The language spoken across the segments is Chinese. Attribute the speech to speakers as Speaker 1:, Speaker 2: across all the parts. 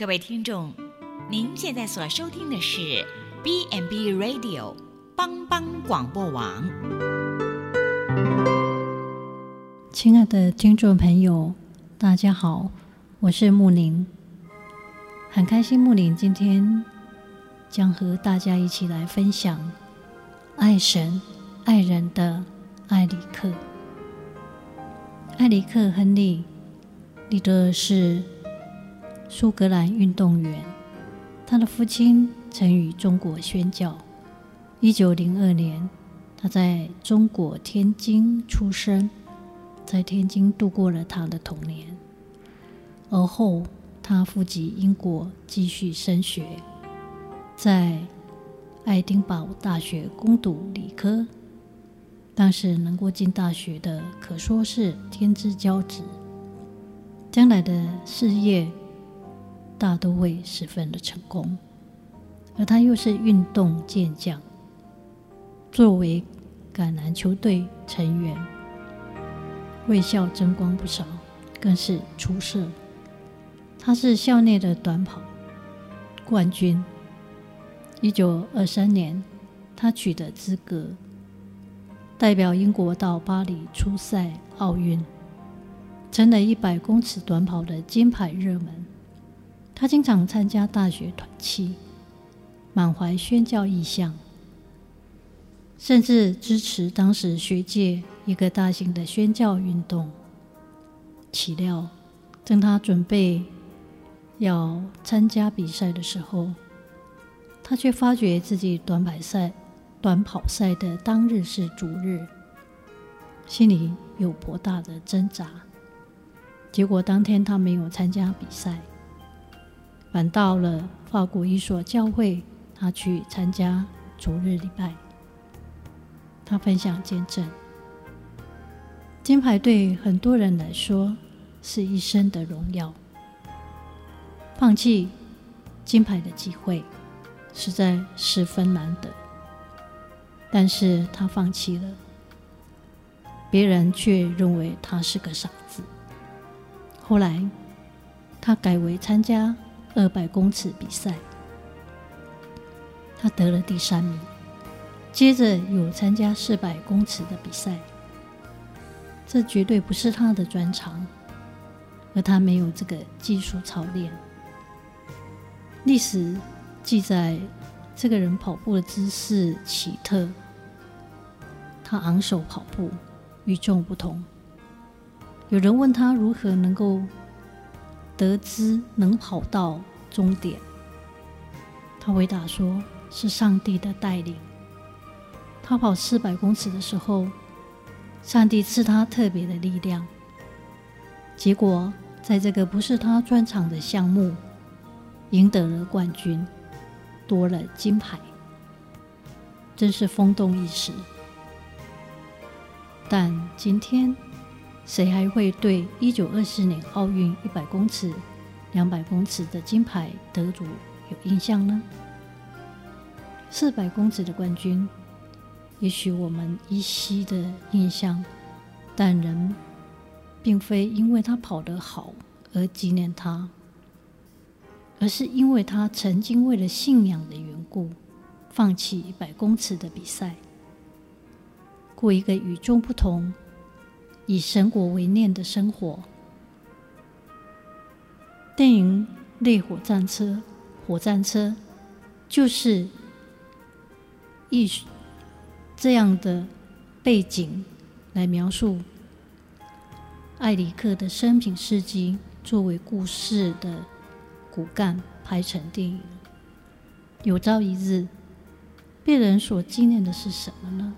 Speaker 1: 各位听众，您现在所收听的是 B n B Radio 帮帮广播网。
Speaker 2: 亲爱的听众朋友，大家好，我是木林，很开心木林今天将和大家一起来分享爱神爱人的艾里克。艾里克·亨利·你的是苏格兰运动员，他的父亲曾与中国宣教。一九零二年，他在中国天津出生，在天津度过了他的童年。而后，他赴及英国继续升学，在爱丁堡大学攻读理科。当时能够进大学的，可说是天之骄子，将来的事业大都会十分的成功。而他又是运动健将，作为橄榄球队成员，为校争光不少，更是出色。他是校内的短跑冠军。一九二三年，他取得资格。代表英国到巴黎出赛奥运，成了一百公尺短跑的金牌热门。他经常参加大学团契，满怀宣教意向，甚至支持当时学界一个大型的宣教运动。岂料，当他准备要参加比赛的时候，他却发觉自己短跑赛。短跑赛的当日是主日，心里有颇大的挣扎。结果当天他没有参加比赛，反到了法国一所教会，他去参加主日礼拜。他分享见证：金牌对很多人来说是一生的荣耀，放弃金牌的机会实在十分难得。但是他放弃了，别人却认为他是个傻子。后来，他改为参加二百公尺比赛，他得了第三名。接着有参加四百公尺的比赛，这绝对不是他的专长，而他没有这个技术操练。历史记载。这个人跑步的姿势奇特，他昂首跑步，与众不同。有人问他如何能够得知能跑到终点，他回答说：“是上帝的带领。”他跑四百公尺的时候，上帝赐他特别的力量，结果在这个不是他专长的项目，赢得了冠军。夺了金牌，真是风动一时。但今天，谁还会对一九二四年奥运一百公尺、两百公尺的金牌得主有印象呢？四百公尺的冠军，也许我们依稀的印象，但人并非因为他跑得好而纪念他。而是因为他曾经为了信仰的缘故，放弃一百公尺的比赛，过一个与众不同、以神国为念的生活。电影《烈火战车》火战车就是以这样的背景来描述艾里克的生平事迹，作为故事的。骨干拍成电影，有朝一日被人所纪念的是什么呢？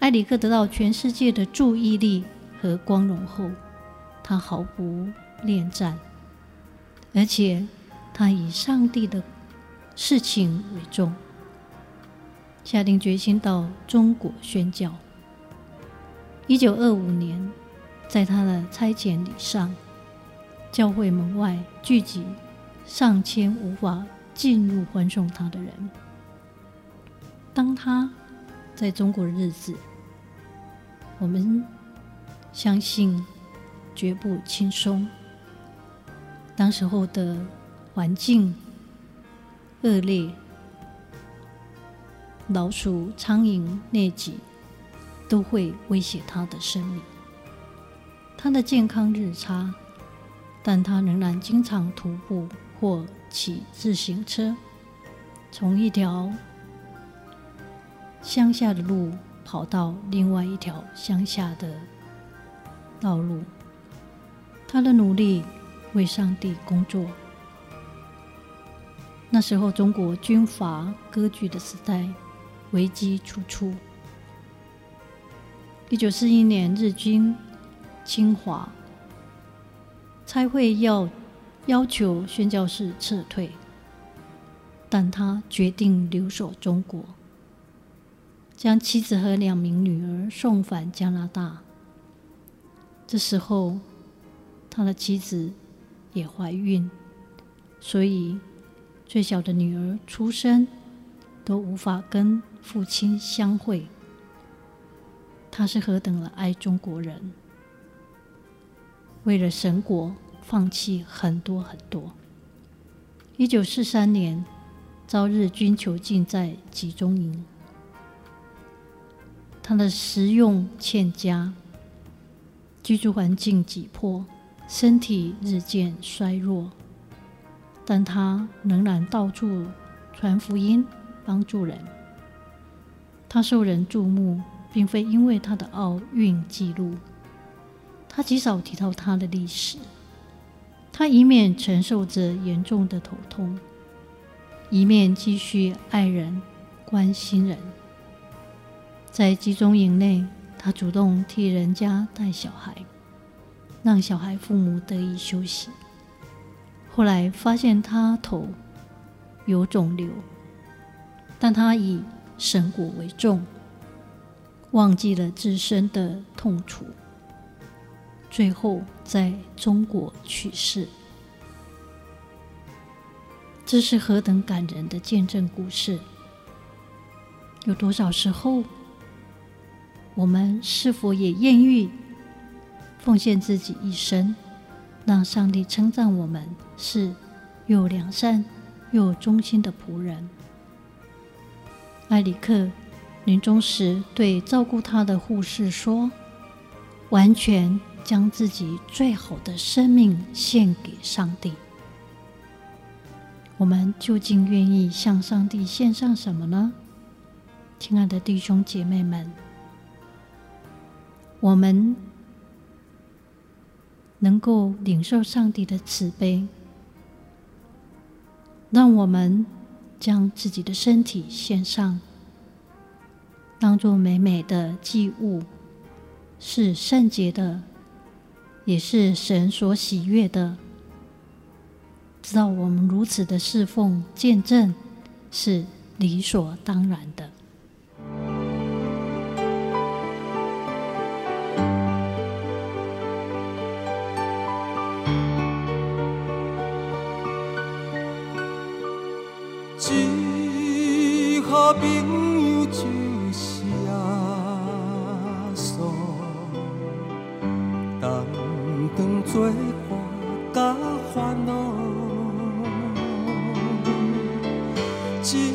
Speaker 2: 艾里克得到全世界的注意力和光荣后，他毫不恋战，而且他以上帝的事情为重，下定决心到中国宣教。一九二五年，在他的差遣礼上，教会门外聚集。上千无法进入欢送他的人。当他在中国的日子，我们相信绝不轻松。当时候的环境恶劣，老鼠、苍蝇、疟疾都会威胁他的生命。他的健康日差，但他仍然经常徒步或骑自行车，从一条乡下的路跑到另外一条乡下的道路。他的努力为上帝工作。那时候，中国军阀割据的时代，危机处处。一九四一年，日军侵华，差会要要求宣教士撤退，但他决定留守中国，将妻子和两名女儿送返加拿大。这时候，他的妻子也怀孕，所以。最小的女儿出生都无法跟父亲相会，他是何等的爱中国人，为了神国放弃很多很多。一九四三年，遭日军囚禁在集中营，他的食用欠佳，居住环境挤迫，身体日渐衰弱。但他仍然到处传福音，帮助人。他受人注目，并非因为他的奥运纪录。他极少提到他的历史。他一面承受着严重的头痛，一面继续爱人、关心人。在集中营内，他主动替人家带小孩，让小孩父母得以休息。后来发现他头有肿瘤，但他以神国为重，忘记了自身的痛楚，最后在中国去世。这是何等感人的见证故事！有多少时候，我们是否也愿意奉献自己一生？让上帝称赞我们是又良善又忠心的仆人。埃里克临终时对照顾他的护士说：“完全将自己最好的生命献给上帝。”我们究竟愿意向上帝献上什么呢？亲爱的弟兄姐妹们，我们。能够领受上帝的慈悲，让我们将自己的身体献上，当作美美的祭物，是圣洁的，也是神所喜悦的。知道我们如此的侍奉见证，是理所当然的。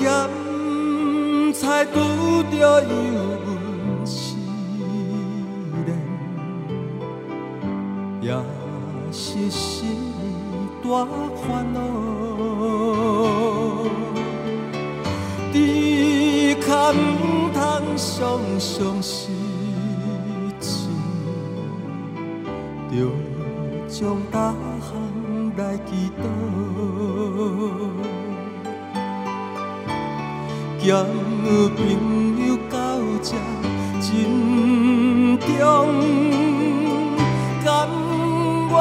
Speaker 3: 咸菜拄着忧闷思念，也是心里大烦恼。只可唔通常常失志，着将大项来祈祷，兼朋友到这珍重，甘愿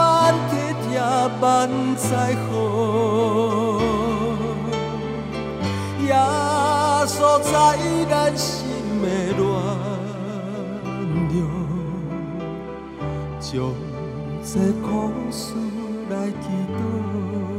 Speaker 3: 体贴万载好，耶稣在咱心的暖融，将。这苦事来祈祷。